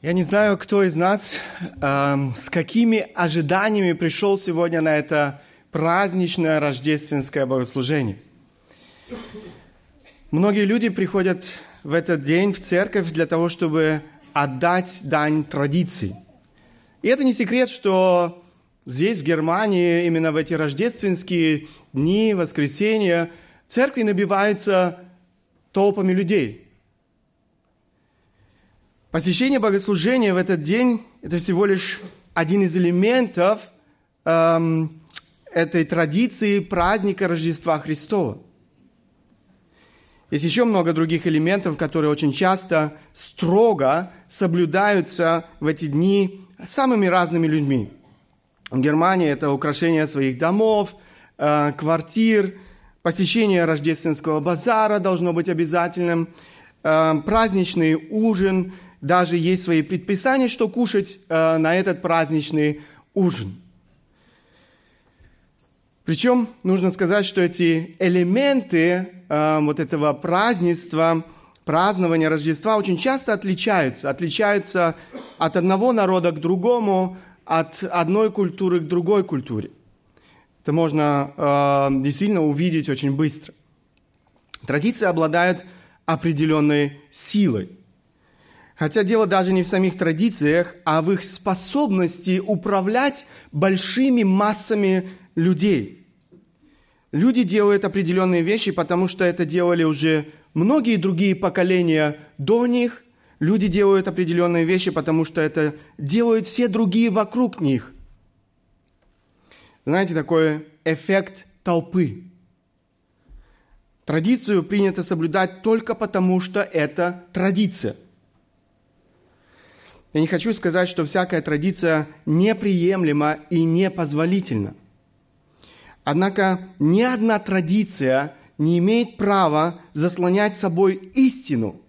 Я не знаю, кто из нас э, с какими ожиданиями пришел сегодня на это праздничное рождественское богослужение. Многие люди приходят в этот день в церковь для того, чтобы отдать дань традиции. И это не секрет, что здесь, в Германии, именно в эти рождественские дни, воскресенья, церкви набиваются толпами людей – Посещение богослужения в этот день – это всего лишь один из элементов эм, этой традиции праздника Рождества Христова. Есть еще много других элементов, которые очень часто строго соблюдаются в эти дни самыми разными людьми. В Германии это украшение своих домов, э, квартир, посещение рождественского базара должно быть обязательным, э, праздничный ужин – даже есть свои предписания, что кушать э, на этот праздничный ужин. Причем нужно сказать, что эти элементы э, вот этого празднества, празднования Рождества очень часто отличаются. Отличаются от одного народа к другому, от одной культуры к другой культуре. Это можно э, действительно увидеть очень быстро. Традиции обладают определенной силой. Хотя дело даже не в самих традициях, а в их способности управлять большими массами людей. Люди делают определенные вещи, потому что это делали уже многие другие поколения до них. Люди делают определенные вещи, потому что это делают все другие вокруг них. Знаете, такой эффект толпы. Традицию принято соблюдать только потому, что это традиция – я не хочу сказать, что всякая традиция неприемлема и непозволительна. Однако ни одна традиция не имеет права заслонять собой истину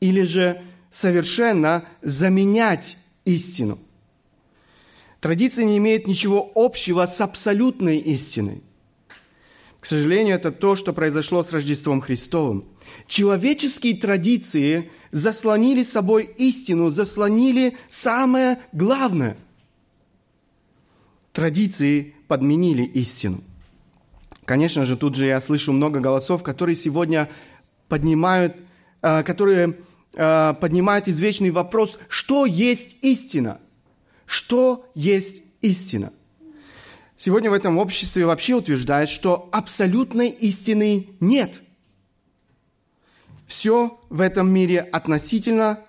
или же совершенно заменять истину. Традиция не имеет ничего общего с абсолютной истиной. К сожалению, это то, что произошло с Рождеством Христовым. Человеческие традиции заслонили собой истину, заслонили самое главное. Традиции подменили истину. Конечно же, тут же я слышу много голосов, которые сегодня поднимают, э, которые э, поднимают извечный вопрос, что есть истина? Что есть истина? Сегодня в этом обществе вообще утверждают, что абсолютной истины нет – все в этом мире относительно.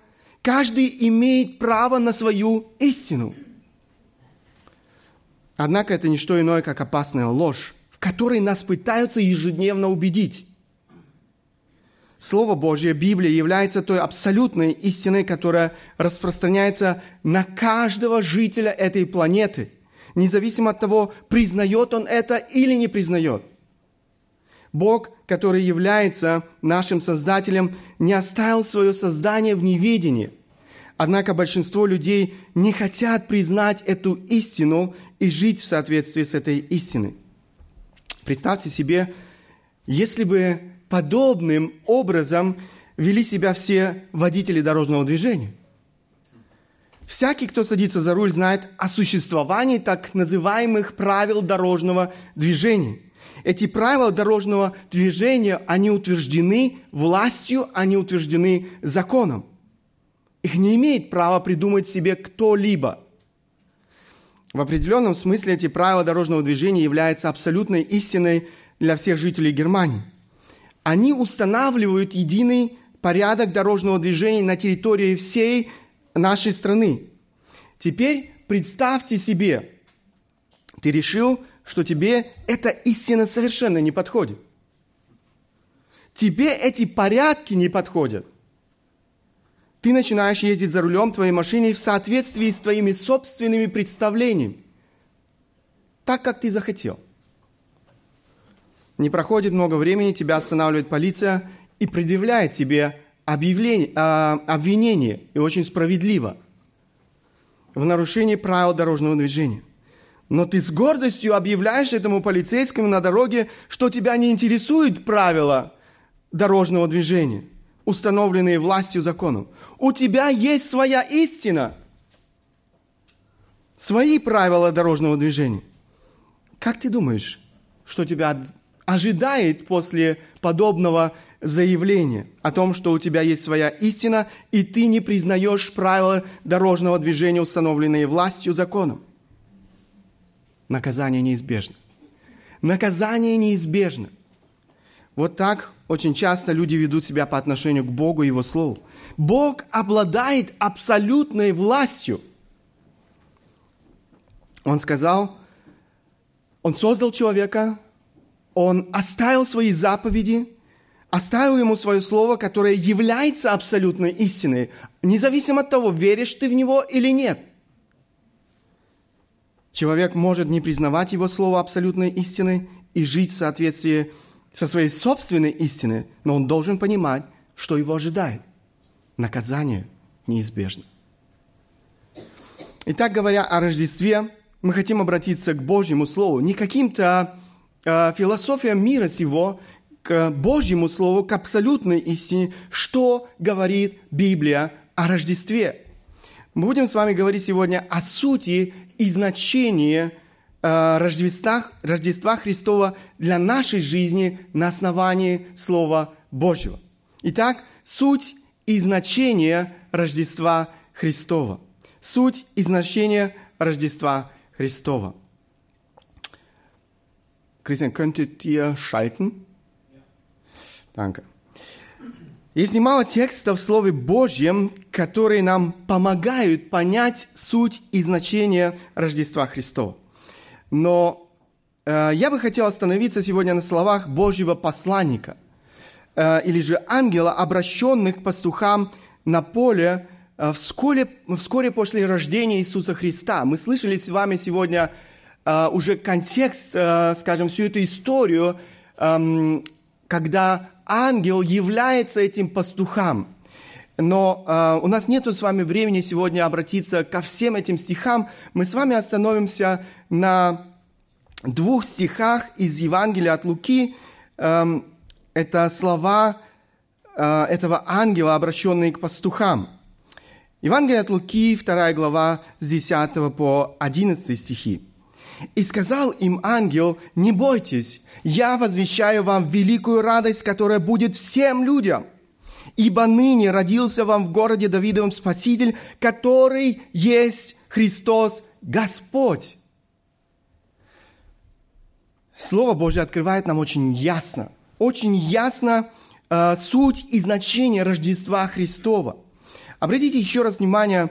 Каждый имеет право на свою истину. Однако это не что иное, как опасная ложь, в которой нас пытаются ежедневно убедить. Слово Божье, Библия, является той абсолютной истиной, которая распространяется на каждого жителя этой планеты, независимо от того, признает он это или не признает. Бог, который является нашим Создателем, не оставил свое создание в неведении. Однако большинство людей не хотят признать эту истину и жить в соответствии с этой истиной. Представьте себе, если бы подобным образом вели себя все водители дорожного движения. Всякий, кто садится за руль, знает о существовании так называемых правил дорожного движения – эти правила дорожного движения, они утверждены властью, они утверждены законом. Их не имеет права придумать себе кто-либо. В определенном смысле эти правила дорожного движения являются абсолютной истиной для всех жителей Германии. Они устанавливают единый порядок дорожного движения на территории всей нашей страны. Теперь представьте себе, ты решил что тебе эта истина совершенно не подходит. Тебе эти порядки не подходят. Ты начинаешь ездить за рулем твоей машины в соответствии с твоими собственными представлениями, так, как ты захотел. Не проходит много времени, тебя останавливает полиция и предъявляет тебе объявление, э, обвинение, и очень справедливо, в нарушении правил дорожного движения. Но ты с гордостью объявляешь этому полицейскому на дороге, что тебя не интересуют правила дорожного движения. установленные властью законом. У тебя есть своя истина, свои правила дорожного движения. Как ты думаешь, что тебя ожидает после подобного заявления о том, что у тебя есть своя истина, и ты не признаешь правила дорожного движения, установленные властью законом? Наказание неизбежно. Наказание неизбежно. Вот так очень часто люди ведут себя по отношению к Богу и Его Слову. Бог обладает абсолютной властью. Он сказал, Он создал человека, Он оставил свои заповеди, оставил ему свое слово, которое является абсолютной истиной, независимо от того, веришь ты в него или нет. Человек может не признавать его слово абсолютной истиной и жить в соответствии со своей собственной истиной, но он должен понимать, что его ожидает. Наказание неизбежно. Итак, говоря о Рождестве, мы хотим обратиться к Божьему Слову, не каким-то э, философиям мира сего, к Божьему Слову, к абсолютной истине, что говорит Библия о Рождестве. Мы будем с вами говорить сегодня о сути и значении Э, Рождества, Рождества Христова для нашей жизни на основании Слова Божьего. Итак, суть и значение Рождества Христова. Суть и значение Рождества Христова. Christian, könntet ihr schalten? Danke. Есть немало текстов в Слове Божьем, которые нам помогают понять суть и значение Рождества Христова. Но э, я бы хотел остановиться сегодня на словах Божьего посланника э, или же ангела, обращенных к пастухам на поле э, вскоре, вскоре после рождения Иисуса Христа. Мы слышали с вами сегодня э, уже контекст, э, скажем, всю эту историю, э, когда ангел является этим пастухам. Но э, у нас нет с вами времени сегодня обратиться ко всем этим стихам. Мы с вами остановимся на двух стихах из Евангелия от Луки. Эм, это слова э, этого ангела, обращенные к пастухам. Евангелие от Луки, 2 глава, с 10 по 11 стихи. «И сказал им ангел, не бойтесь, я возвещаю вам великую радость, которая будет всем людям. Ибо ныне родился вам в городе Давидовом Спаситель, который есть Христос Господь. Слово Божье открывает нам очень ясно, очень ясно э, суть и значение Рождества Христова. Обратите еще раз внимание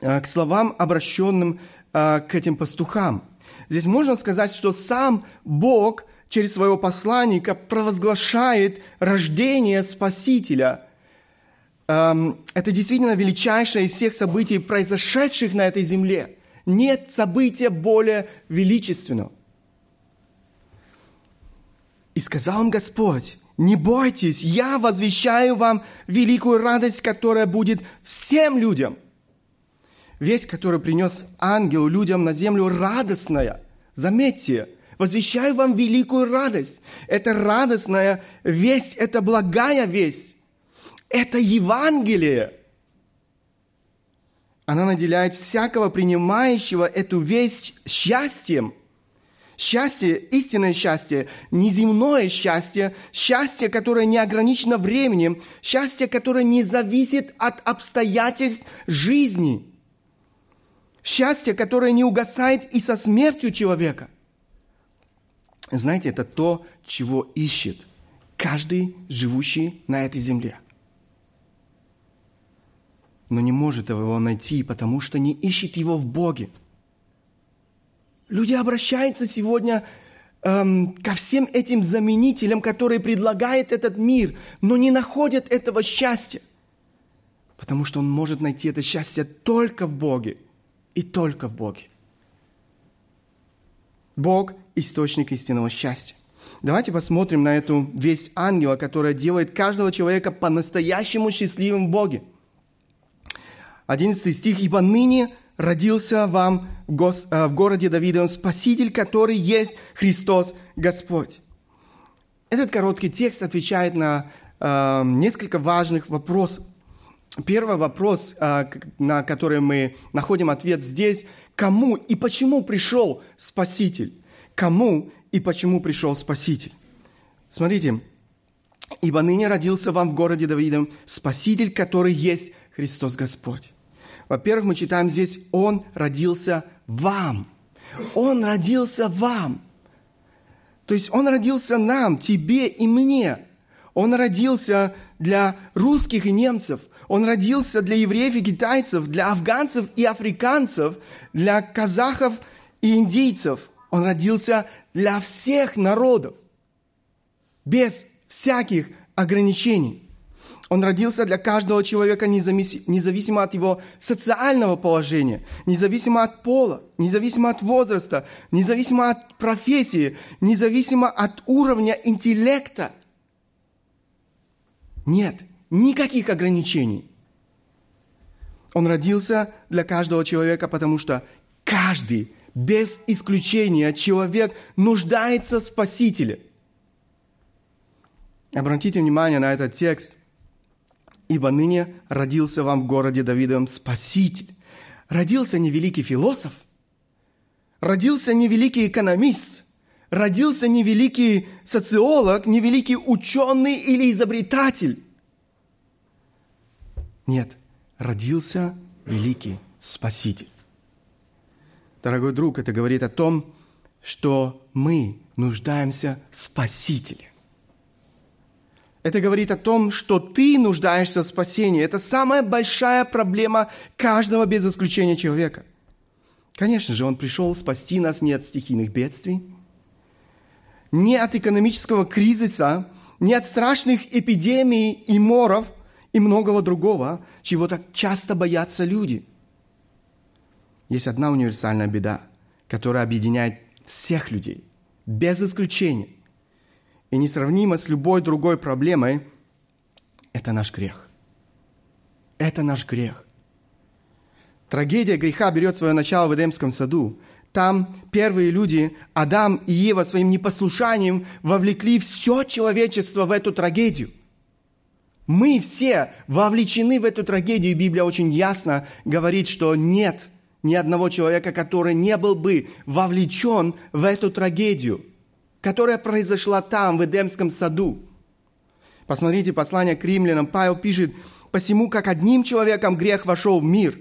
э, к словам, обращенным э, к этим пастухам. Здесь можно сказать, что сам Бог – через своего посланника провозглашает рождение Спасителя. Эм, это действительно величайшее из всех событий, произошедших на этой земле. Нет события более величественного. И сказал им Господь, не бойтесь, я возвещаю вам великую радость, которая будет всем людям. Весть, которую принес ангел людям на землю, радостная. Заметьте, Возвещаю вам великую радость. Это радостная весть, это благая весть. Это Евангелие. Она наделяет всякого принимающего эту весть счастьем. Счастье, истинное счастье, неземное счастье, счастье, которое не ограничено временем, счастье, которое не зависит от обстоятельств жизни, счастье, которое не угасает и со смертью человека. Знаете, это то, чего ищет каждый живущий на этой земле. Но не может его найти, потому что не ищет его в Боге. Люди обращаются сегодня эм, ко всем этим заменителям, которые предлагает этот мир, но не находят этого счастья. Потому что он может найти это счастье только в Боге и только в Боге. Бог – источник истинного счастья. Давайте посмотрим на эту весть ангела, которая делает каждого человека по-настоящему счастливым в Боге. 11 стих. «Ибо ныне родился вам в, гос, э, в городе Давидовом Спаситель, который есть Христос Господь». Этот короткий текст отвечает на э, несколько важных вопросов. Первый вопрос, э, на который мы находим ответ здесь, кому и почему пришел Спаситель? Кому и почему пришел Спаситель? Смотрите, «Ибо ныне родился вам в городе Давидом Спаситель, который есть Христос Господь». Во-первых, мы читаем здесь «Он родился вам». Он родился вам. То есть Он родился нам, тебе и мне. Он родился для русских и немцев. Он родился для евреев и китайцев, для афганцев и африканцев, для казахов и индийцев. Он родился для всех народов, без всяких ограничений. Он родился для каждого человека независимо от его социального положения, независимо от пола, независимо от возраста, независимо от профессии, независимо от уровня интеллекта. Нет никаких ограничений. Он родился для каждого человека, потому что каждый, без исключения, человек нуждается в Спасителе. Обратите внимание на этот текст – ибо ныне родился вам в городе Давидом Спаситель. Родился не великий философ, родился не великий экономист, родился не великий социолог, не великий ученый или изобретатель. Нет, родился великий Спаситель. Дорогой друг, это говорит о том, что мы нуждаемся в Спасителе. Это говорит о том, что ты нуждаешься в спасении. Это самая большая проблема каждого без исключения человека. Конечно же, Он пришел спасти нас не от стихийных бедствий, не от экономического кризиса, не от страшных эпидемий и моров и многого другого, чего так часто боятся люди. Есть одна универсальная беда, которая объединяет всех людей, без исключения – и несравнимо с любой другой проблемой, это наш грех. Это наш грех. Трагедия греха берет свое начало в Эдемском саду. Там первые люди, Адам и Ева, своим непослушанием вовлекли все человечество в эту трагедию. Мы все вовлечены в эту трагедию. Библия очень ясно говорит, что нет ни одного человека, который не был бы вовлечен в эту трагедию – которая произошла там, в Эдемском саду. Посмотрите послание к римлянам. Павел пишет, «Посему, как одним человеком грех вошел в мир,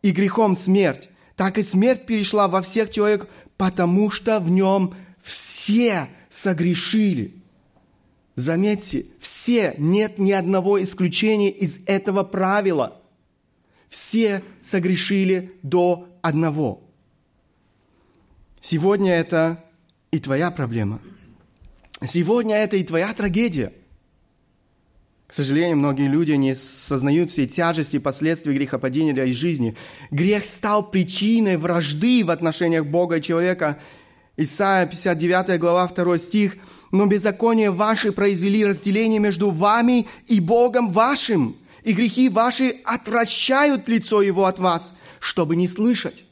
и грехом смерть, так и смерть перешла во всех человек, потому что в нем все согрешили». Заметьте, все, нет ни одного исключения из этого правила. Все согрешили до одного. Сегодня это и твоя проблема. Сегодня это и твоя трагедия. К сожалению, многие люди не сознают всей тяжести последствий грехопадения для их жизни. Грех стал причиной вражды в отношениях Бога и человека. Исайя 59 глава 2 стих. «Но беззаконие ваши произвели разделение между вами и Богом вашим, и грехи ваши отвращают лицо Его от вас, чтобы не слышать».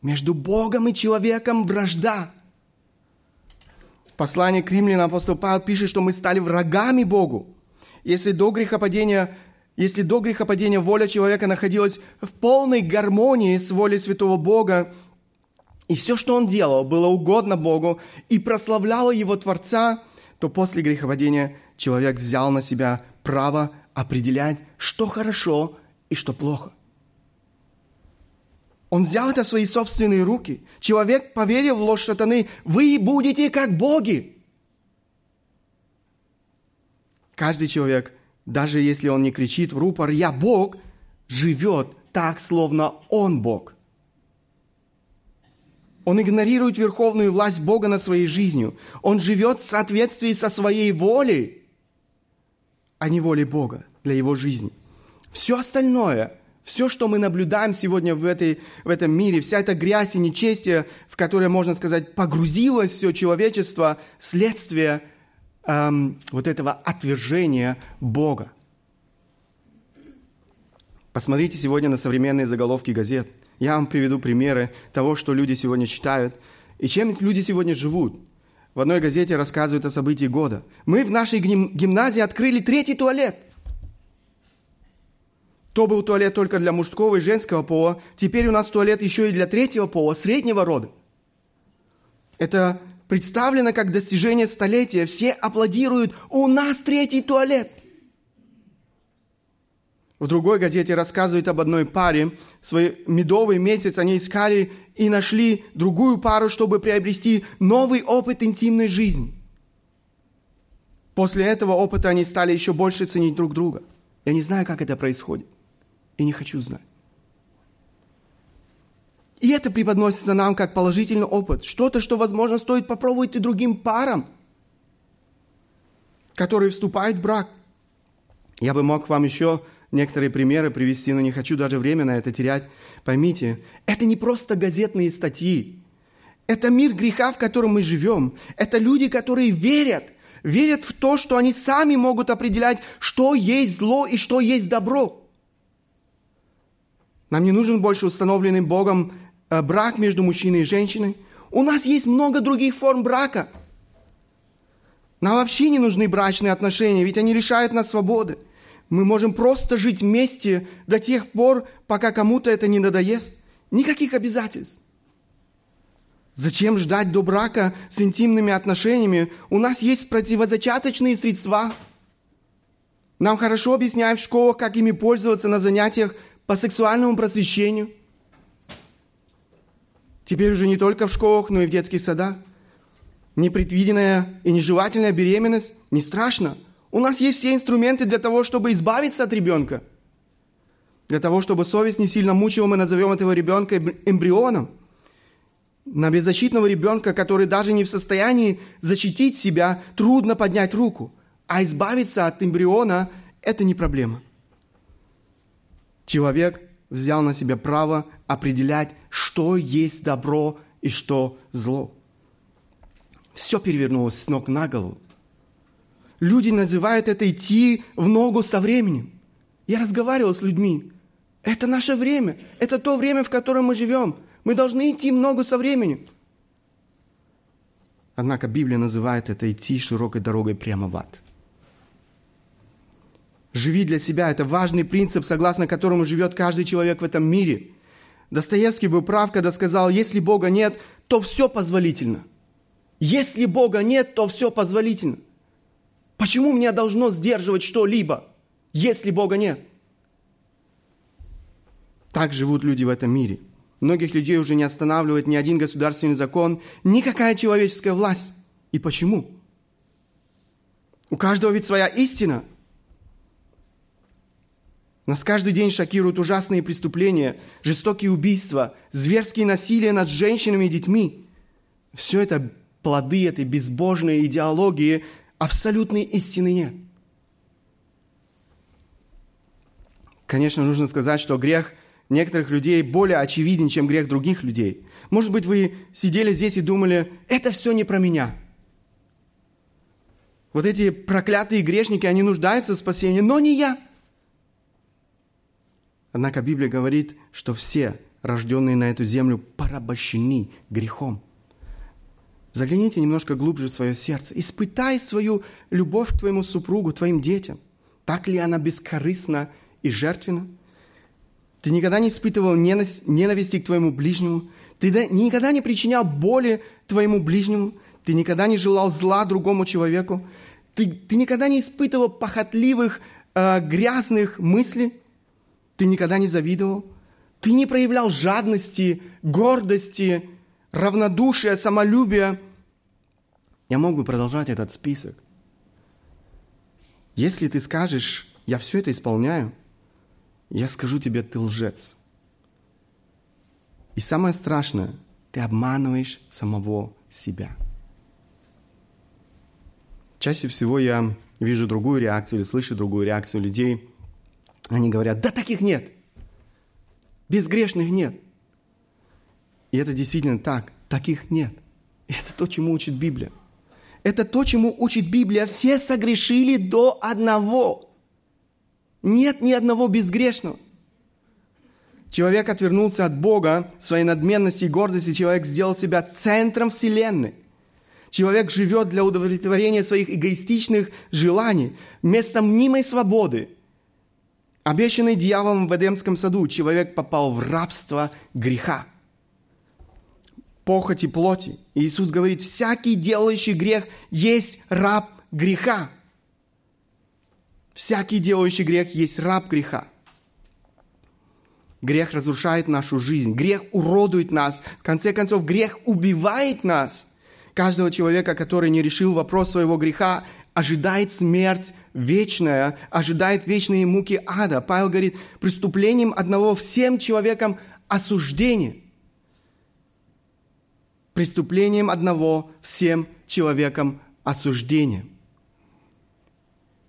Между Богом и человеком вражда. Послание к римлянам апостол Павел пишет, что мы стали врагами Богу. Если до грехопадения, если до грехопадения воля человека находилась в полной гармонии с волей святого Бога, и все, что он делал, было угодно Богу и прославляло его Творца, то после грехопадения человек взял на себя право определять, что хорошо и что плохо – он взял это в свои собственные руки. Человек поверил в ложь сатаны. Вы будете как боги. Каждый человек, даже если он не кричит в рупор «Я Бог», живет так, словно он Бог. Он игнорирует верховную власть Бога над своей жизнью. Он живет в соответствии со своей волей, а не волей Бога для его жизни. Все остальное – все, что мы наблюдаем сегодня в, этой, в этом мире, вся эта грязь и нечестие, в которое, можно сказать, погрузилось все человечество, следствие эм, вот этого отвержения Бога. Посмотрите сегодня на современные заголовки газет. Я вам приведу примеры того, что люди сегодня читают и чем люди сегодня живут. в одной газете рассказывают о событии года. Мы в нашей гимназии открыли третий туалет. То был туалет только для мужского и женского пола. Теперь у нас туалет еще и для третьего пола, среднего рода. Это представлено как достижение столетия. Все аплодируют. У нас третий туалет. В другой газете рассказывают об одной паре. В свой медовый месяц они искали и нашли другую пару, чтобы приобрести новый опыт интимной жизни. После этого опыта они стали еще больше ценить друг друга. Я не знаю, как это происходит. И не хочу знать. И это преподносится нам как положительный опыт. Что-то, что, возможно, стоит попробовать и другим парам, которые вступают в брак. Я бы мог вам еще некоторые примеры привести, но не хочу даже время на это терять. Поймите, это не просто газетные статьи. Это мир греха, в котором мы живем. Это люди, которые верят, верят в то, что они сами могут определять, что есть зло и что есть добро. Нам не нужен больше установленный Богом э, брак между мужчиной и женщиной. У нас есть много других форм брака. Нам вообще не нужны брачные отношения, ведь они лишают нас свободы. Мы можем просто жить вместе до тех пор, пока кому-то это не надоест. Никаких обязательств. Зачем ждать до брака с интимными отношениями? У нас есть противозачаточные средства. Нам хорошо объясняют в школах, как ими пользоваться на занятиях по сексуальному просвещению. Теперь уже не только в школах, но и в детских садах. Непредвиденная и нежелательная беременность не страшно – у нас есть все инструменты для того, чтобы избавиться от ребенка. Для того, чтобы совесть не сильно мучила, мы назовем этого ребенка эмбрионом. На беззащитного ребенка, который даже не в состоянии защитить себя, трудно поднять руку. А избавиться от эмбриона – это не проблема. Человек взял на себя право определять, что есть добро и что зло. Все перевернулось с ног на голову. Люди называют это идти в ногу со временем. Я разговаривал с людьми. Это наше время. Это то время, в котором мы живем. Мы должны идти в ногу со временем. Однако Библия называет это идти широкой дорогой прямо в ад. Живи для себя – это важный принцип, согласно которому живет каждый человек в этом мире. Достоевский был прав, когда сказал, если Бога нет, то все позволительно. Если Бога нет, то все позволительно – Почему меня должно сдерживать что-либо, если Бога нет? Так живут люди в этом мире. Многих людей уже не останавливает ни один государственный закон, никакая человеческая власть. И почему? У каждого ведь своя истина. Нас каждый день шокируют ужасные преступления, жестокие убийства, зверские насилия над женщинами и детьми. Все это плоды этой безбожной идеологии, абсолютной истины нет. Конечно, нужно сказать, что грех некоторых людей более очевиден, чем грех других людей. Может быть, вы сидели здесь и думали, это все не про меня. Вот эти проклятые грешники, они нуждаются в спасении, но не я. Однако Библия говорит, что все, рожденные на эту землю, порабощены грехом. Загляните немножко глубже в свое сердце. Испытай свою любовь к твоему супругу, твоим детям. Так ли она бескорыстна и жертвенна? Ты никогда не испытывал ненависти к твоему ближнему? Ты никогда не причинял боли твоему ближнему? Ты никогда не желал зла другому человеку? Ты, ты никогда не испытывал похотливых, э, грязных мыслей? Ты никогда не завидовал? Ты не проявлял жадности, гордости, равнодушие, самолюбие. Я мог бы продолжать этот список. Если ты скажешь, я все это исполняю, я скажу тебе, ты лжец. И самое страшное, ты обманываешь самого себя. Чаще всего я вижу другую реакцию или слышу другую реакцию людей. Они говорят, да таких нет. Безгрешных нет. И это действительно так. Таких нет. Это то, чему учит Библия. Это то, чему учит Библия. Все согрешили до одного. Нет ни одного безгрешного. Человек отвернулся от Бога, своей надменности и гордости. Человек сделал себя центром Вселенной. Человек живет для удовлетворения своих эгоистичных желаний, вместо мнимой свободы. Обещанный дьяволом в Эдемском саду, человек попал в рабство греха. Похоти плоти. Иисус говорит, всякий делающий грех есть раб греха. Всякий делающий грех есть раб греха. Грех разрушает нашу жизнь. Грех уродует нас. В конце концов, грех убивает нас. Каждого человека, который не решил вопрос своего греха, ожидает смерть вечная, ожидает вечные муки ада. Павел говорит, преступлением одного всем человекам осуждение. Преступлением одного всем человекам осуждение.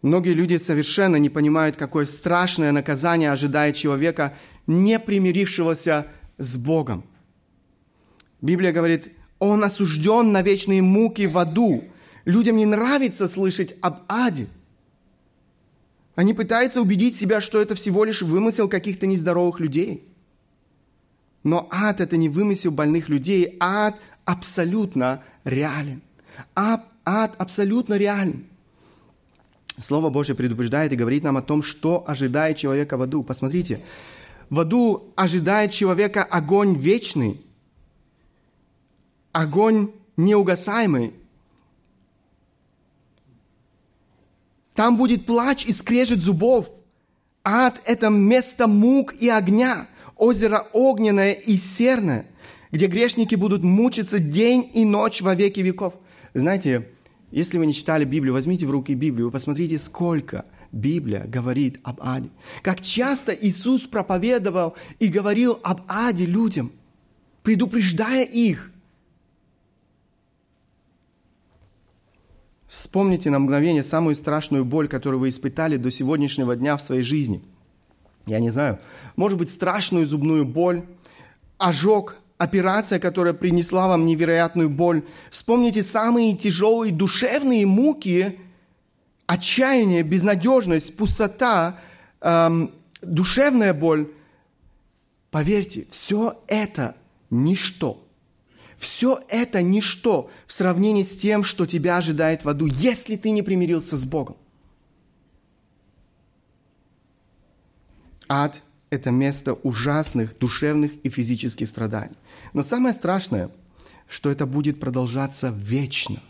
Многие люди совершенно не понимают, какое страшное наказание ожидает человека, не примирившегося с Богом. Библия говорит, он осужден на вечные муки в аду. Людям не нравится слышать об аде. Они пытаются убедить себя, что это всего лишь вымысел каких-то нездоровых людей. Но ад – это не вымысел больных людей. Ад абсолютно реален. Ад, абсолютно реален. Слово Божье предупреждает и говорит нам о том, что ожидает человека в аду. Посмотрите, в аду ожидает человека огонь вечный, огонь неугасаемый. Там будет плач и скрежет зубов. Ад – это место мук и огня, озеро огненное и серное, где грешники будут мучиться день и ночь во веки веков. Знаете, если вы не читали Библию, возьмите в руки Библию, посмотрите, сколько Библия говорит об аде. Как часто Иисус проповедовал и говорил об аде людям, предупреждая их. Вспомните на мгновение самую страшную боль, которую вы испытали до сегодняшнего дня в своей жизни. Я не знаю, может быть, страшную зубную боль, ожог, операция, которая принесла вам невероятную боль. Вспомните самые тяжелые душевные муки, отчаяние, безнадежность, пустота, эм, душевная боль. Поверьте, все это ничто. Все это ничто в сравнении с тем, что тебя ожидает в аду, если ты не примирился с Богом. Ад – это место ужасных душевных и физических страданий. Но самое страшное, что это будет продолжаться вечно.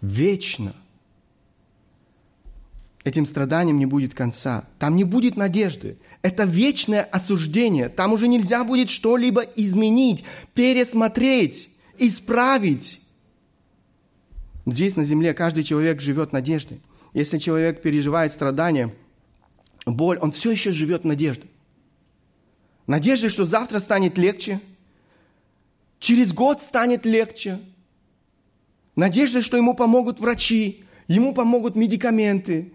Вечно. Этим страданиям не будет конца. Там не будет надежды. Это вечное осуждение. Там уже нельзя будет что-либо изменить, пересмотреть, исправить. Здесь на земле каждый человек живет надеждой. Если человек переживает страдания, боль, он все еще живет надеждой. Надеждой, что завтра станет легче – Через год станет легче. Надежда, что ему помогут врачи, ему помогут медикаменты,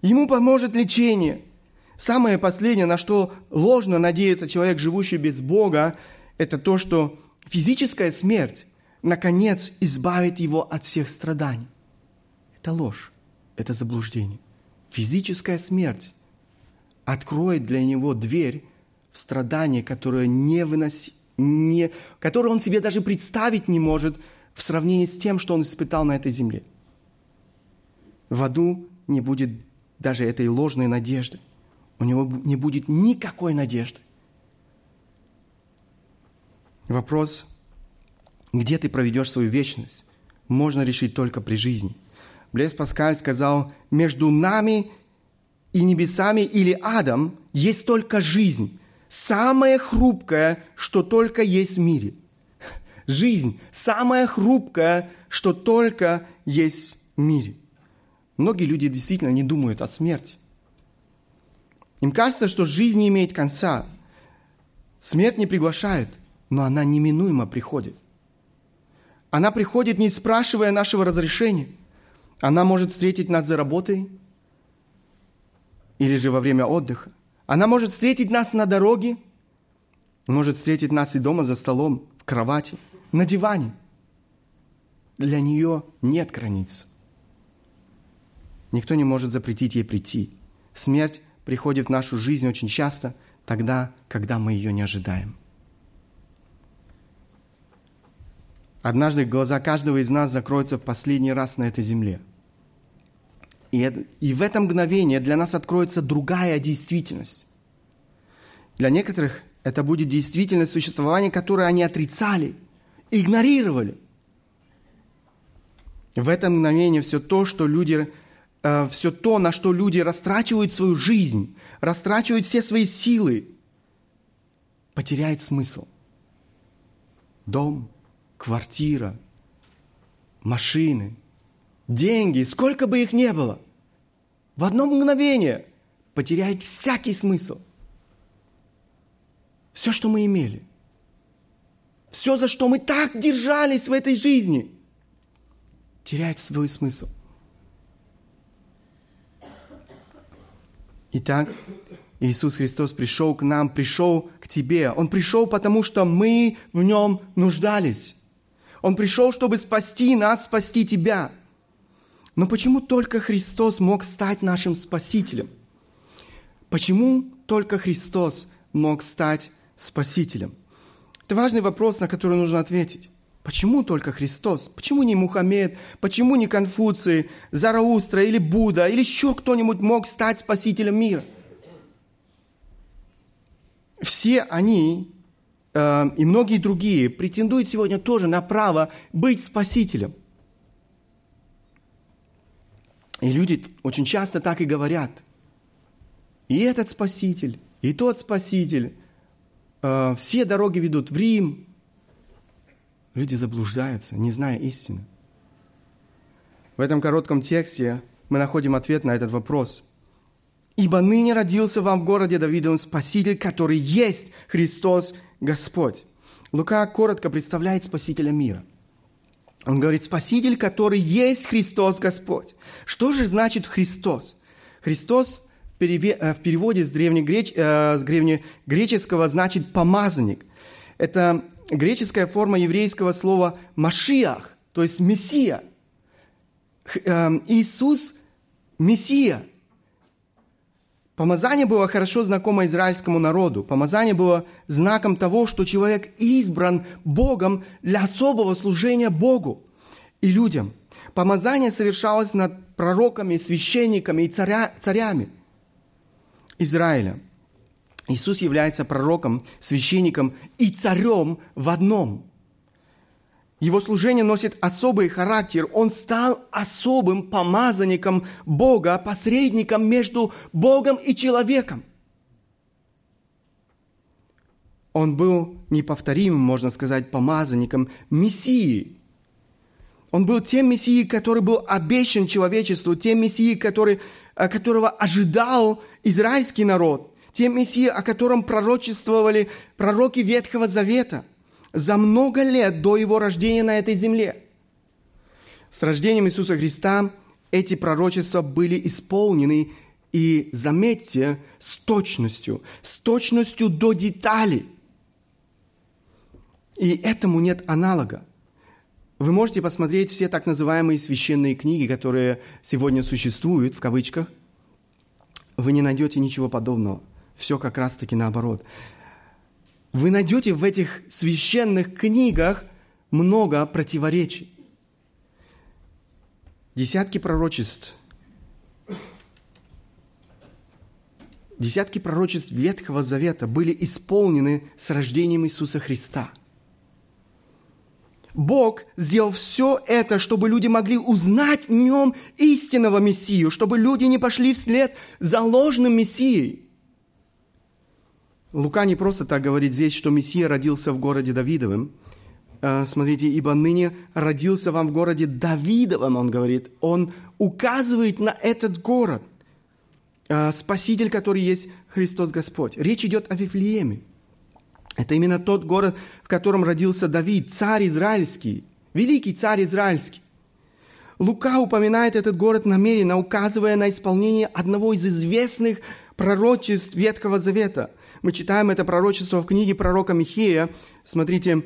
ему поможет лечение. Самое последнее, на что ложно надеется человек, живущий без Бога, это то, что физическая смерть, наконец, избавит его от всех страданий. Это ложь, это заблуждение. Физическая смерть откроет для него дверь в страдание, которое невыносимо не, который он себе даже представить не может в сравнении с тем, что он испытал на этой земле. В аду не будет даже этой ложной надежды. У него не будет никакой надежды. Вопрос, где ты проведешь свою вечность, можно решить только при жизни. Блес Паскаль сказал, между нами и небесами или адом есть только жизнь, самое хрупкое, что только есть в мире. Жизнь самое хрупкое, что только есть в мире. Многие люди действительно не думают о смерти. Им кажется, что жизнь не имеет конца. Смерть не приглашает, но она неминуемо приходит. Она приходит, не спрашивая нашего разрешения. Она может встретить нас за работой или же во время отдыха. Она может встретить нас на дороге, может встретить нас и дома за столом, в кровати, на диване. Для нее нет границ. Никто не может запретить ей прийти. Смерть приходит в нашу жизнь очень часто, тогда, когда мы ее не ожидаем. Однажды глаза каждого из нас закроются в последний раз на этой земле. И, и в это мгновение для нас откроется другая действительность. Для некоторых это будет действительность существования, которое они отрицали, игнорировали. В это мгновение все то, что люди, э, все то, на что люди растрачивают свою жизнь, растрачивают все свои силы, потеряет смысл. Дом, квартира, машины, деньги, сколько бы их ни было, в одно мгновение потеряет всякий смысл. Все, что мы имели, все, за что мы так держались в этой жизни, теряет свой смысл. Итак, Иисус Христос пришел к нам, пришел к тебе. Он пришел, потому что мы в нем нуждались. Он пришел, чтобы спасти нас, спасти тебя. Но почему только Христос мог стать нашим Спасителем? Почему только Христос мог стать Спасителем? Это важный вопрос, на который нужно ответить. Почему только Христос? Почему не Мухаммед? Почему не Конфуций, Зараустра или Будда или еще кто-нибудь мог стать Спасителем мира? все они э, и многие другие претендуют сегодня тоже на право быть спасителем. И люди очень часто так и говорят. И этот спаситель, и тот спаситель. Э, все дороги ведут в Рим. Люди заблуждаются, не зная истины. В этом коротком тексте мы находим ответ на этот вопрос – Ибо ныне родился вам в городе Давидовом Спаситель, который есть Христос Господь. Лука коротко представляет Спасителя мира. Он говорит, Спаситель, который есть Христос Господь. Что же значит Христос? Христос в э, переводе с, древнегреч... Э, с древнегреческого значит помазанник. Это греческая форма еврейского слова «машиах», то есть «мессия». Э, Иисус – Мессия – Помазание было хорошо знакомо израильскому народу. Помазание было знаком того, что человек избран Богом для особого служения Богу и людям. Помазание совершалось над пророками, священниками и царя, царями Израиля. Иисус является пророком, священником и царем в одном – его служение носит особый характер. Он стал особым помазанником Бога, посредником между Богом и человеком. Он был неповторимым, можно сказать, помазанником Мессии. Он был тем Мессией, который был обещан человечеству, тем Мессией, который, которого ожидал израильский народ, тем Мессией, о котором пророчествовали пророки Ветхого Завета – за много лет до его рождения на этой земле. С рождением Иисуса Христа эти пророчества были исполнены, и, заметьте, с точностью, с точностью до деталей. И этому нет аналога. Вы можете посмотреть все так называемые священные книги, которые сегодня существуют, в кавычках. Вы не найдете ничего подобного. Все как раз-таки наоборот вы найдете в этих священных книгах много противоречий. Десятки пророчеств, десятки пророчеств Ветхого Завета были исполнены с рождением Иисуса Христа. Бог сделал все это, чтобы люди могли узнать в нем истинного Мессию, чтобы люди не пошли вслед за ложным Мессией. Лука не просто так говорит здесь, что Мессия родился в городе Давидовым. А, смотрите, ибо ныне родился вам в городе Давидовом, он говорит. Он указывает на этот город. А, Спаситель, который есть Христос Господь. Речь идет о Вифлееме. Это именно тот город, в котором родился Давид, царь израильский, великий царь израильский. Лука упоминает этот город намеренно, указывая на исполнение одного из известных пророчеств Ветхого Завета – мы читаем это пророчество в книге пророка Михея. Смотрите,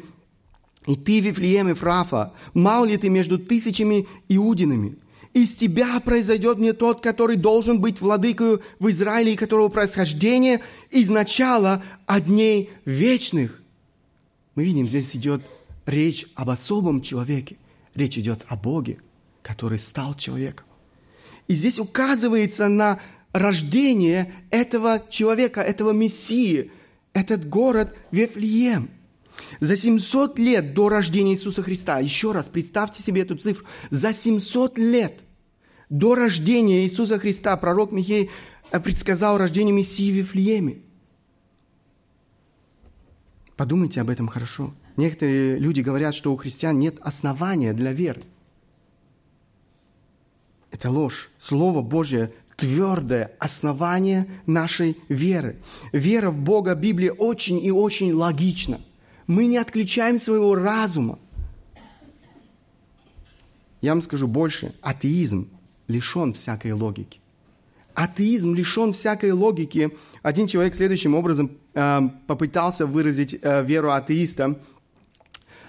«И ты, Вифлеем Ефрафа, мал ли ты между тысячами иудинами? Из тебя произойдет мне тот, который должен быть владыкою в Израиле, и которого происхождение из начала от дней вечных». Мы видим, здесь идет речь об особом человеке. Речь идет о Боге, который стал человеком. И здесь указывается на рождение этого человека, этого Мессии, этот город Вифлеем. За 700 лет до рождения Иисуса Христа, еще раз представьте себе эту цифру, за 700 лет до рождения Иисуса Христа пророк Михей э, предсказал рождение Мессии в Вифлееме. Подумайте об этом хорошо. Некоторые люди говорят, что у христиан нет основания для веры. Это ложь. Слово Божье – твердое основание нашей веры. Вера в Бога Библии очень и очень логична. Мы не отключаем своего разума. Я вам скажу больше. Атеизм лишен всякой логики. Атеизм лишен всякой логики. Один человек следующим образом э, попытался выразить э, веру атеиста.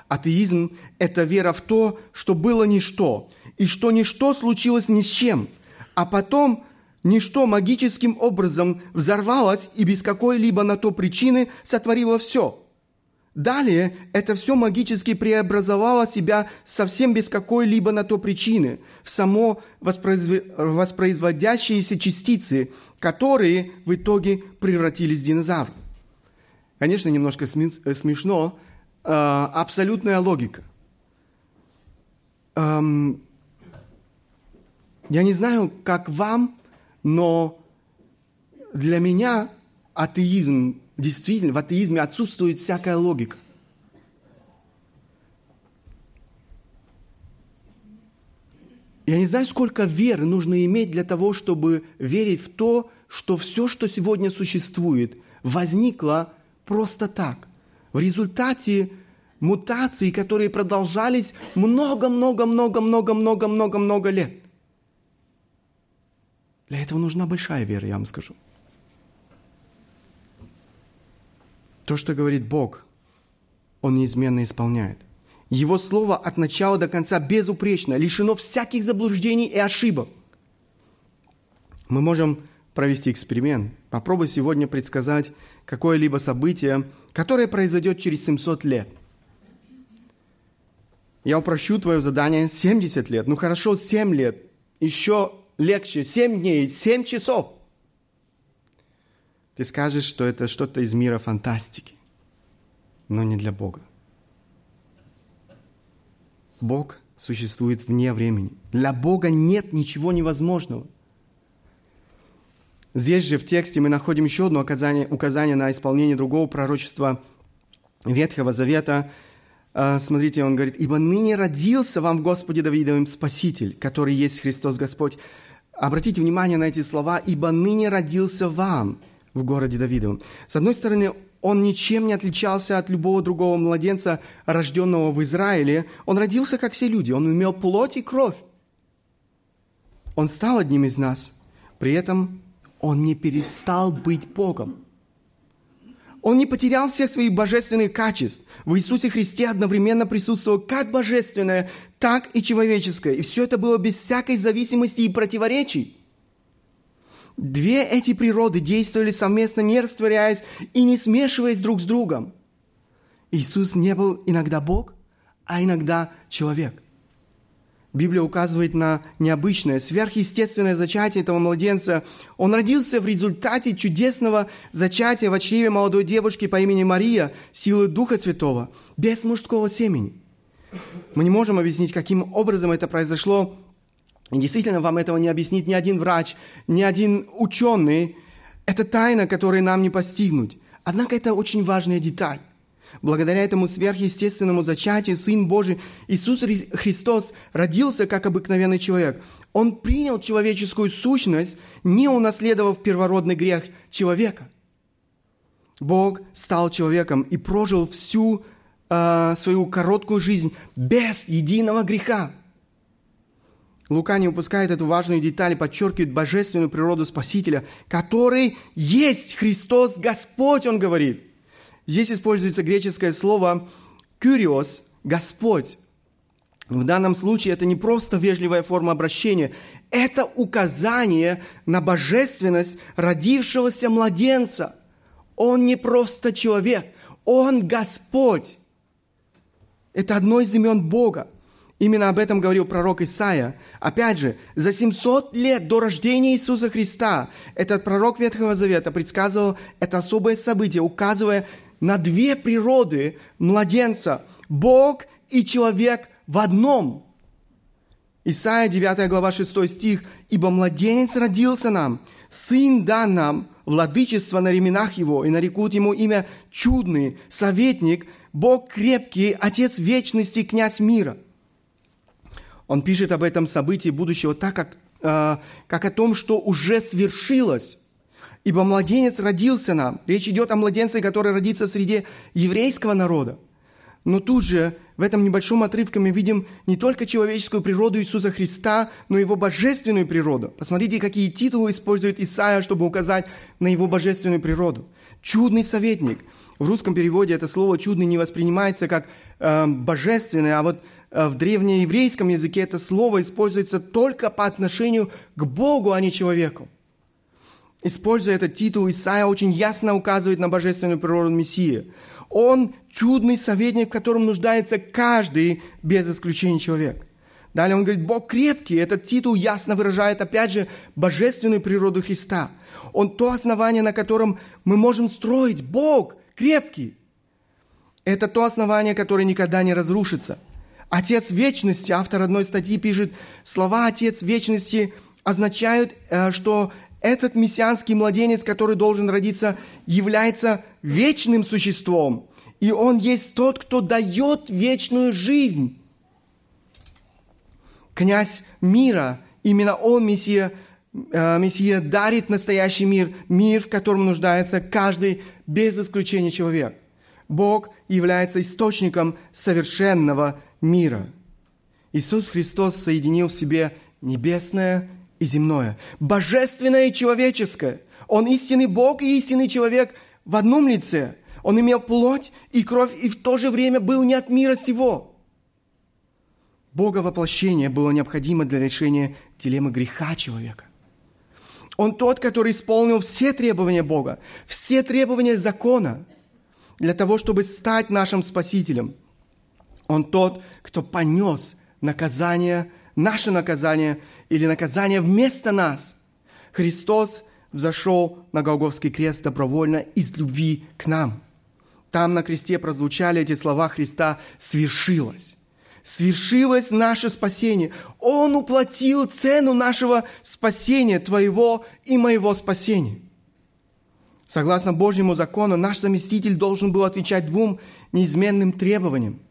Атеизм – это вера в то, что было ничто, и что ничто случилось ни с чем, а потом ничто магическим образом взорвалось и без какой-либо на то причины сотворило все – Далее это все магически преобразовало себя совсем без какой-либо на то причины в само воспроизв... воспроизводящиеся частицы, которые в итоге превратились в динозавров. Конечно, немножко э, смешно, э, абсолютная логика. Эм, я не знаю, как вам, но для меня атеизм Действительно, в атеизме отсутствует всякая логика. Я не знаю, сколько веры нужно иметь для того, чтобы верить в то, что все, что сегодня существует, возникло просто так. В результате мутаций, которые продолжались много-много-много-много-много-много-много лет. Для этого нужна большая вера, я вам скажу. То, что говорит Бог, Он неизменно исполняет. Его слово от начала до конца безупречно, лишено всяких заблуждений и ошибок. Мы можем провести эксперимент. Попробуй сегодня предсказать какое-либо событие, которое произойдет через 700 лет. Я упрощу твое задание 70 лет. Ну хорошо, 7 лет. Еще легче. 7 дней, 7 часов ты скажешь, что это что-то из мира фантастики, но не для Бога. Бог существует вне времени. Для Бога нет ничего невозможного. Здесь же в тексте мы находим еще одно указание, указание на исполнение другого пророчества Ветхого Завета. А, смотрите, он говорит, «Ибо ныне родился вам в Господе Давидовым Спаситель, который есть Христос Господь». Обратите внимание на эти слова, «Ибо ныне родился вам» в городе Давидовом. С одной стороны, он ничем не отличался от любого другого младенца, рожденного в Израиле. Он родился, как все люди. Он имел плоть и кровь. Он стал одним из нас. При этом он не перестал быть Богом. Он не потерял всех своих божественных качеств. В Иисусе Христе одновременно присутствовало как божественное, так и человеческое. И все это было без всякой зависимости и противоречий. Две эти природы действовали совместно, не растворяясь и не смешиваясь друг с другом. Иисус не был иногда Бог, а иногда человек. Библия указывает на необычное, сверхъестественное зачатие этого младенца. Он родился в результате чудесного зачатия в чреве молодой девушки по имени Мария, силы Духа Святого, без мужского семени. Мы не можем объяснить, каким образом это произошло, и действительно, вам этого не объяснит ни один врач, ни один ученый. Это тайна, которую нам не постигнуть. Однако это очень важная деталь. Благодаря этому сверхъестественному зачатию Сын Божий Иисус Христос родился как обыкновенный человек. Он принял человеческую сущность, не унаследовав первородный грех человека. Бог стал человеком и прожил всю э, свою короткую жизнь без единого греха. Лука не упускает эту важную деталь подчеркивает божественную природу Спасителя, который есть Христос Господь, он говорит. Здесь используется греческое слово «кюриос» – «Господь». В данном случае это не просто вежливая форма обращения, это указание на божественность родившегося младенца. Он не просто человек, он Господь. Это одно из имен Бога. Именно об этом говорил пророк Исаия. Опять же, за 700 лет до рождения Иисуса Христа этот пророк Ветхого Завета предсказывал это особое событие, указывая на две природы младенца – Бог и человек в одном. Исайя 9 глава 6 стих «Ибо младенец родился нам, сын дан нам, владычество на ременах его, и нарекут ему имя чудный, советник, Бог крепкий, Отец вечности, князь мира». Он пишет об этом событии будущего так, как, э, как о том, что уже свершилось. Ибо младенец родился нам. Речь идет о младенце, который родится в среде еврейского народа. Но тут же, в этом небольшом отрывке мы видим не только человеческую природу Иисуса Христа, но и его божественную природу. Посмотрите, какие титулы использует Исаия, чтобы указать на его божественную природу. Чудный советник. В русском переводе это слово «чудный» не воспринимается как э, божественное, а вот э, в древнееврейском языке это слово используется только по отношению к Богу, а не человеку. Используя этот титул, Исаия очень ясно указывает на божественную природу Мессии. Он чудный советник, в котором нуждается каждый, без исключения человек. Далее он говорит, Бог крепкий. Этот титул ясно выражает, опять же, божественную природу Христа. Он то основание, на котором мы можем строить. Бог крепкий. Это то основание, которое никогда не разрушится. Отец вечности, автор одной статьи пишет, слова «Отец вечности» означают, э, что этот мессианский младенец, который должен родиться, является вечным существом. И он есть тот, кто дает вечную жизнь. Князь мира, именно он, Мессия, э, Мессия дарит настоящий мир, мир, в котором нуждается каждый, без исключения человек. Бог является источником совершенного мира. Иисус Христос соединил в себе небесное и земное, божественное и человеческое. Он истинный Бог и истинный человек в одном лице. Он имел плоть и кровь и в то же время был не от мира сего. Бога воплощение было необходимо для решения дилеммы греха человека. Он тот, который исполнил все требования Бога, все требования закона для того, чтобы стать нашим Спасителем. Он тот, кто понес наказание, наше наказание или наказание вместо нас. Христос взошел на Голговский крест добровольно из любви к нам. Там на кресте прозвучали эти слова Христа «свершилось». Свершилось наше спасение. Он уплатил цену нашего спасения, твоего и моего спасения. Согласно Божьему закону, наш заместитель должен был отвечать двум неизменным требованиям.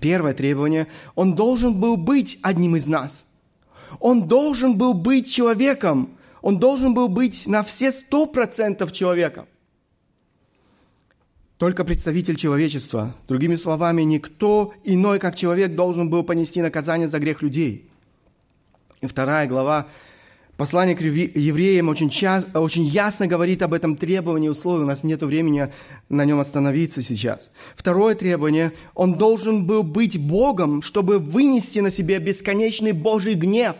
Первое требование – он должен был быть одним из нас. Он должен был быть человеком. Он должен был быть на все сто процентов человеком. Только представитель человечества, другими словами, никто иной, как человек, должен был понести наказание за грех людей. И вторая глава Послание к евреям очень, час, очень ясно говорит об этом требовании условий. У нас нет времени на нем остановиться сейчас. Второе требование. Он должен был быть Богом, чтобы вынести на себе бесконечный Божий гнев.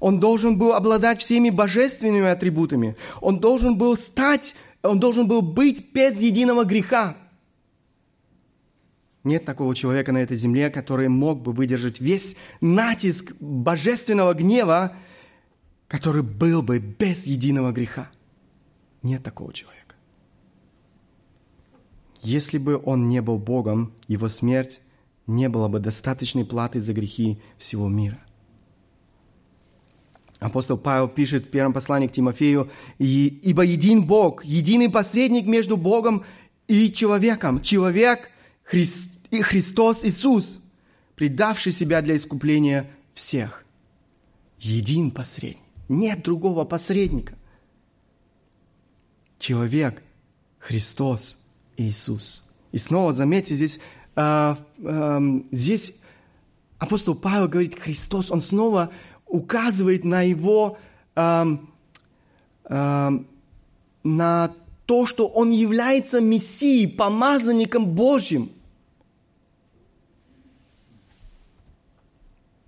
Он должен был обладать всеми божественными атрибутами. Он должен был стать, он должен был быть без единого греха. Нет такого человека на этой земле, который мог бы выдержать весь натиск божественного гнева, который был бы без единого греха. Нет такого человека. Если бы он не был Богом, его смерть не была бы достаточной платой за грехи всего мира. Апостол Павел пишет в первом послании к Тимофею, «Ибо един Бог, единый посредник между Богом и человеком, человек Христ, и Христос Иисус, предавший себя для искупления всех». Един посредник. Нет другого посредника. Человек, Христос, Иисус. И снова заметьте, здесь, э, э, здесь апостол Павел говорит Христос, он снова указывает на его, э, э, на то, что он является Мессией, помазанником Божьим –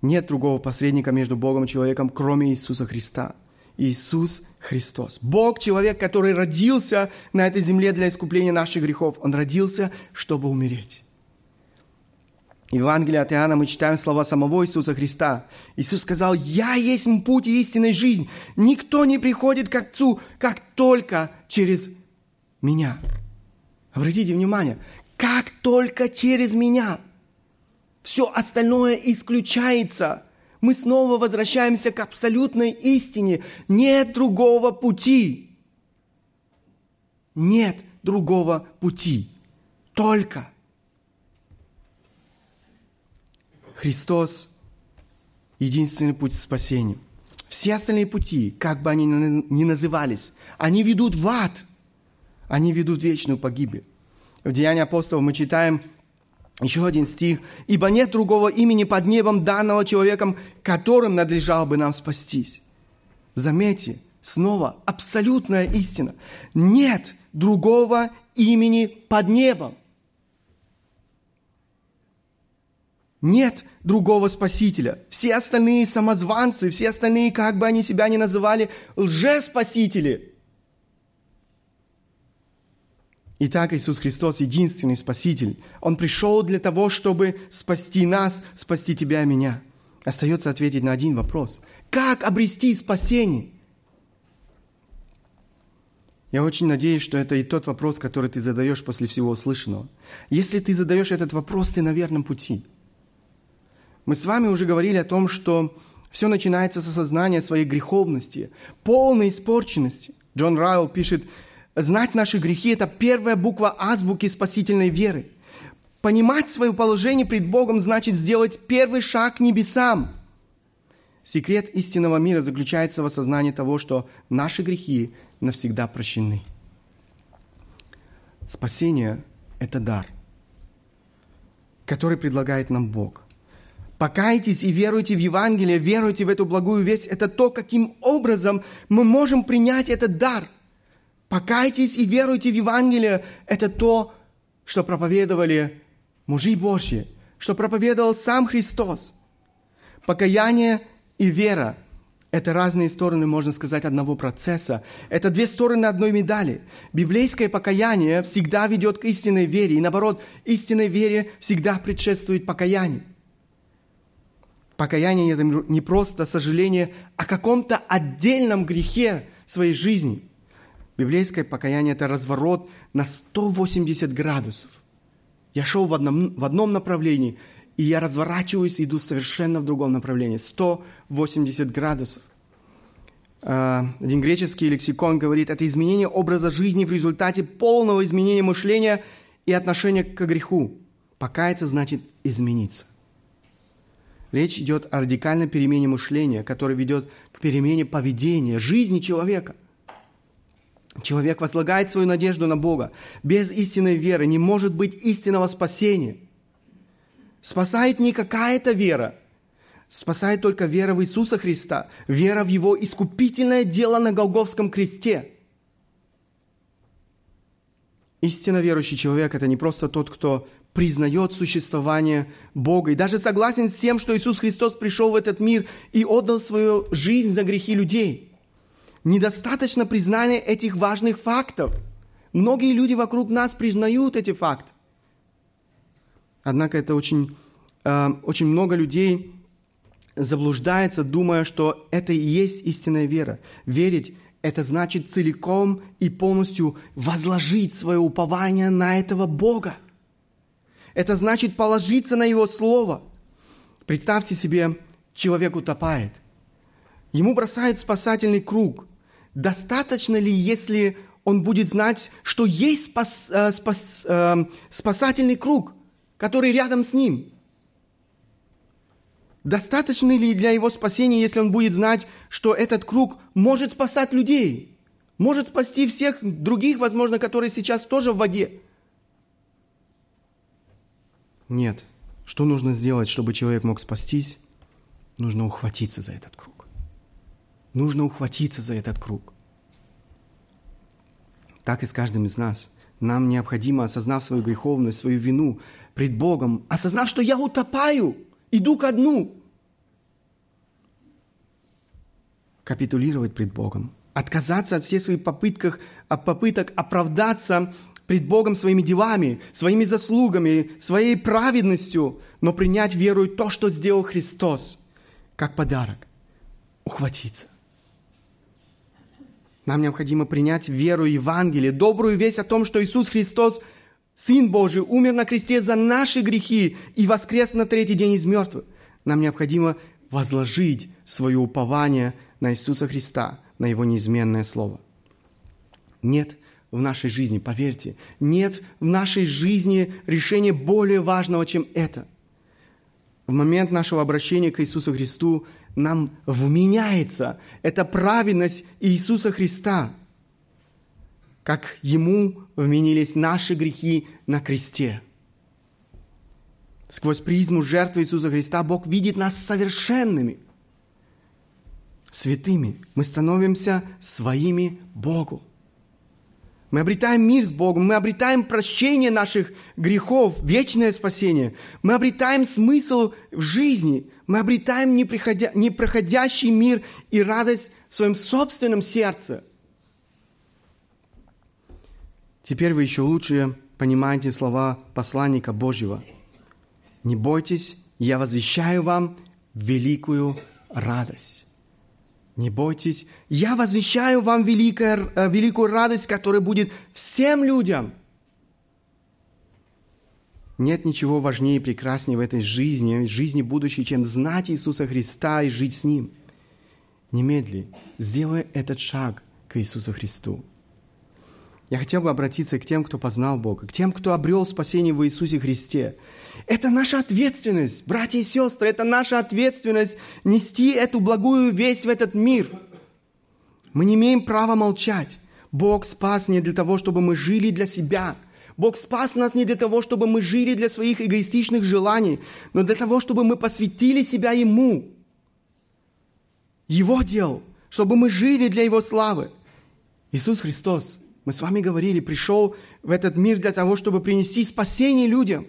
Нет другого посредника между Богом и человеком, кроме Иисуса Христа. Иисус Христос. Бог, человек, который родился на этой земле для искупления наших грехов. Он родился, чтобы умереть. Евангелии от Иоанна мы читаем слова самого Иисуса Христа. Иисус сказал, «Я есть путь и истинная жизнь. Никто не приходит к Отцу, как только через меня». Обратите внимание, как только через меня. Все остальное исключается. Мы снова возвращаемся к абсолютной истине. Нет другого пути. Нет другого пути. Только Христос – единственный путь к спасению. Все остальные пути, как бы они ни назывались, они ведут в ад. Они ведут в вечную погибель. В Деянии апостолов мы читаем еще один стих. «Ибо нет другого имени под небом, данного человеком, которым надлежало бы нам спастись». Заметьте, снова абсолютная истина. Нет другого имени под небом. Нет другого Спасителя. Все остальные самозванцы, все остальные, как бы они себя ни называли, лжеспасители. Итак, Иисус Христос единственный Спаситель. Он пришел для того, чтобы спасти нас, спасти тебя и меня. Остается ответить на один вопрос. Как обрести спасение? Я очень надеюсь, что это и тот вопрос, который ты задаешь после всего услышанного. Если ты задаешь этот вопрос, ты на верном пути. Мы с вами уже говорили о том, что все начинается с осознания своей греховности, полной испорченности. Джон Райл пишет, Знать наши грехи – это первая буква азбуки спасительной веры. Понимать свое положение пред Богом значит сделать первый шаг к небесам. Секрет истинного мира заключается в осознании того, что наши грехи навсегда прощены. Спасение – это дар, который предлагает нам Бог. Покайтесь и веруйте в Евангелие, веруйте в эту благую весть. Это то, каким образом мы можем принять этот дар – Покайтесь и веруйте в Евангелие. Это то, что проповедовали мужи Божьи, что проповедовал сам Христос. Покаяние и вера – это разные стороны, можно сказать, одного процесса. Это две стороны одной медали. Библейское покаяние всегда ведет к истинной вере, и наоборот, истинной вере всегда предшествует покаяние. Покаяние – это не просто сожаление о каком-то отдельном грехе своей жизни – Библейское покаяние – это разворот на 180 градусов. Я шел в одном, в одном направлении, и я разворачиваюсь и иду совершенно в другом направлении. 180 градусов. А, один греческий лексикон говорит, это изменение образа жизни в результате полного изменения мышления и отношения к греху. Покаяться значит измениться. Речь идет о радикальной перемене мышления, которая ведет к перемене поведения, жизни человека – Человек возлагает свою надежду на Бога. Без истинной веры не может быть истинного спасения. Спасает не какая-то вера. Спасает только вера в Иисуса Христа, вера в Его искупительное дело на Голговском кресте. Истинно верующий человек – это не просто тот, кто признает существование Бога и даже согласен с тем, что Иисус Христос пришел в этот мир и отдал свою жизнь за грехи людей – Недостаточно признания этих важных фактов. Многие люди вокруг нас признают эти факты. Однако это очень, э, очень много людей заблуждается, думая, что это и есть истинная вера. Верить – это значит целиком и полностью возложить свое упование на этого Бога. Это значит положиться на Его Слово. Представьте себе, человек утопает. Ему бросают спасательный круг – Достаточно ли, если он будет знать, что есть спас, э, спас, э, спасательный круг, который рядом с ним? Достаточно ли для его спасения, если он будет знать, что этот круг может спасать людей, может спасти всех других, возможно, которые сейчас тоже в воде? Нет. Что нужно сделать, чтобы человек мог спастись? Нужно ухватиться за этот круг. Нужно ухватиться за этот круг. Так и с каждым из нас. Нам необходимо, осознав свою греховность, свою вину пред Богом, осознав, что я утопаю, иду ко дну, капитулировать пред Богом, отказаться от всех своих попытках, попыток оправдаться пред Богом своими делами, своими заслугами, своей праведностью, но принять верою то, что сделал Христос, как подарок, ухватиться. Нам необходимо принять веру Евангелия, добрую весть о том, что Иисус Христос, Сын Божий, умер на кресте за наши грехи и воскрес на третий день из мертвых. Нам необходимо возложить свое упование на Иисуса Христа, на Его неизменное Слово. Нет в нашей жизни, поверьте, нет в нашей жизни решения более важного, чем это. В момент нашего обращения к Иисусу Христу нам вменяется эта праведность Иисуса Христа, как Ему вменились наши грехи на кресте. Сквозь призму жертвы Иисуса Христа Бог видит нас совершенными, святыми. Мы становимся своими Богу. Мы обретаем мир с Богом, мы обретаем прощение наших грехов, вечное спасение. Мы обретаем смысл в жизни, мы обретаем непроходящий мир и радость в своем собственном сердце. Теперь вы еще лучше понимаете слова посланника Божьего. «Не бойтесь, я возвещаю вам великую радость». Не бойтесь, я возвещаю вам великое, э, великую радость, которая будет всем людям. Нет ничего важнее и прекраснее в этой жизни, жизни будущей, чем знать Иисуса Христа и жить с Ним. Немедли, сделай этот шаг к Иисусу Христу. Я хотел бы обратиться к тем, кто познал Бога, к тем, кто обрел спасение в Иисусе Христе. Это наша ответственность, братья и сестры, это наша ответственность нести эту благую весть в этот мир. Мы не имеем права молчать. Бог спас не для того, чтобы мы жили для себя. Бог спас нас не для того, чтобы мы жили для своих эгоистичных желаний, но для того, чтобы мы посвятили себя Ему. Его дел, чтобы мы жили для Его славы. Иисус Христос – мы с вами говорили, пришел в этот мир для того, чтобы принести спасение людям.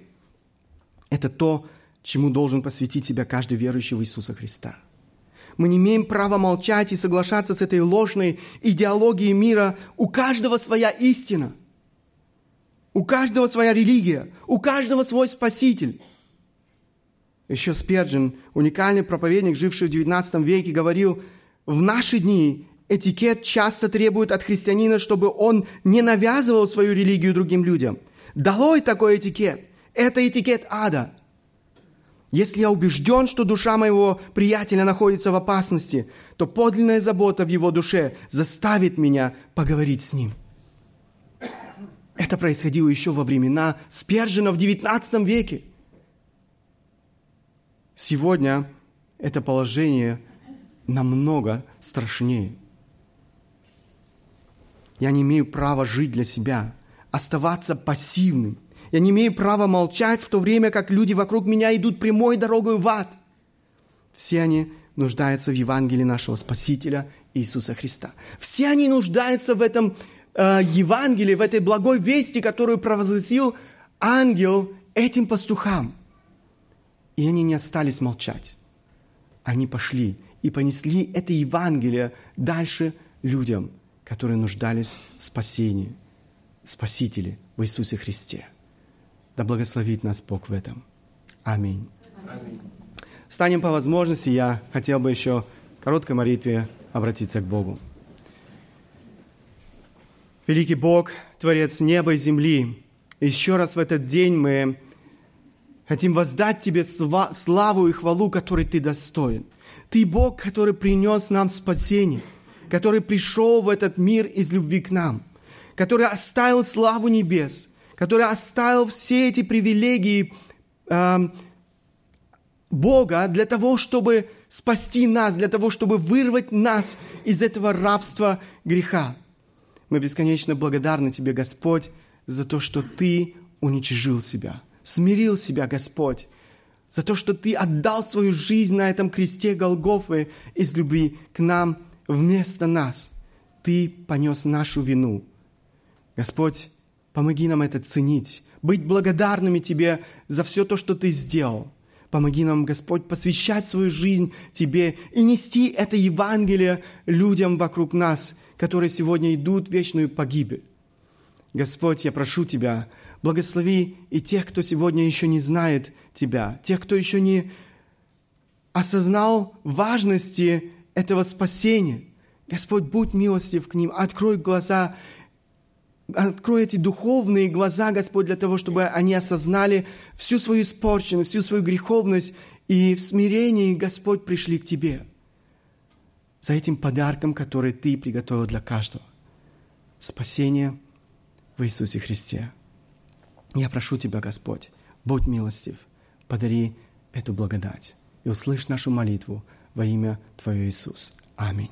Это то, чему должен посвятить себя каждый верующий в Иисуса Христа. Мы не имеем права молчать и соглашаться с этой ложной идеологией мира. У каждого своя истина. У каждого своя религия. У каждого свой Спаситель. Еще Сперджин, уникальный проповедник, живший в XIX веке, говорил, в наши дни Этикет часто требует от христианина, чтобы он не навязывал свою религию другим людям. Долой такой этикет. Это этикет ада. Если я убежден, что душа моего приятеля находится в опасности, то подлинная забота в его душе заставит меня поговорить с ним. Это происходило еще во времена Спержина в XIX веке. Сегодня это положение намного страшнее – я не имею права жить для себя, оставаться пассивным. Я не имею права молчать в то время, как люди вокруг меня идут прямой дорогой в ад. Все они нуждаются в Евангелии нашего Спасителя Иисуса Христа. Все они нуждаются в этом э, Евангелии, в этой благой вести, которую провозгласил ангел этим пастухам. И они не остались молчать. Они пошли и понесли это Евангелие дальше людям – которые нуждались в спасении, Спасителе в Иисусе Христе. Да благословит нас Бог в этом. Аминь. Аминь. Встанем по возможности. Я хотел бы еще в короткой молитве обратиться к Богу. Великий Бог, Творец неба и земли, еще раз в этот день мы хотим воздать Тебе славу и хвалу, которой Ты достоин. Ты Бог, который принес нам спасение – который пришел в этот мир из любви к нам, который оставил славу небес, который оставил все эти привилегии э, Бога для того, чтобы спасти нас, для того, чтобы вырвать нас из этого рабства греха. Мы бесконечно благодарны Тебе, Господь, за то, что Ты уничижил себя, смирил себя, Господь, за то, что Ты отдал свою жизнь на этом кресте Голгофы из любви к нам вместо нас. Ты понес нашу вину. Господь, помоги нам это ценить, быть благодарными Тебе за все то, что Ты сделал. Помоги нам, Господь, посвящать свою жизнь Тебе и нести это Евангелие людям вокруг нас, которые сегодня идут в вечную погибель. Господь, я прошу Тебя, благослови и тех, кто сегодня еще не знает Тебя, тех, кто еще не осознал важности этого спасения. Господь, будь милостив к ним, открой глаза, открой эти духовные глаза, Господь, для того, чтобы они осознали всю свою испорченность, всю свою греховность, и в смирении, Господь, пришли к Тебе за этим подарком, который Ты приготовил для каждого. Спасение в Иисусе Христе. Я прошу Тебя, Господь, будь милостив, подари эту благодать и услышь нашу молитву во имя Твое Иисус. Аминь.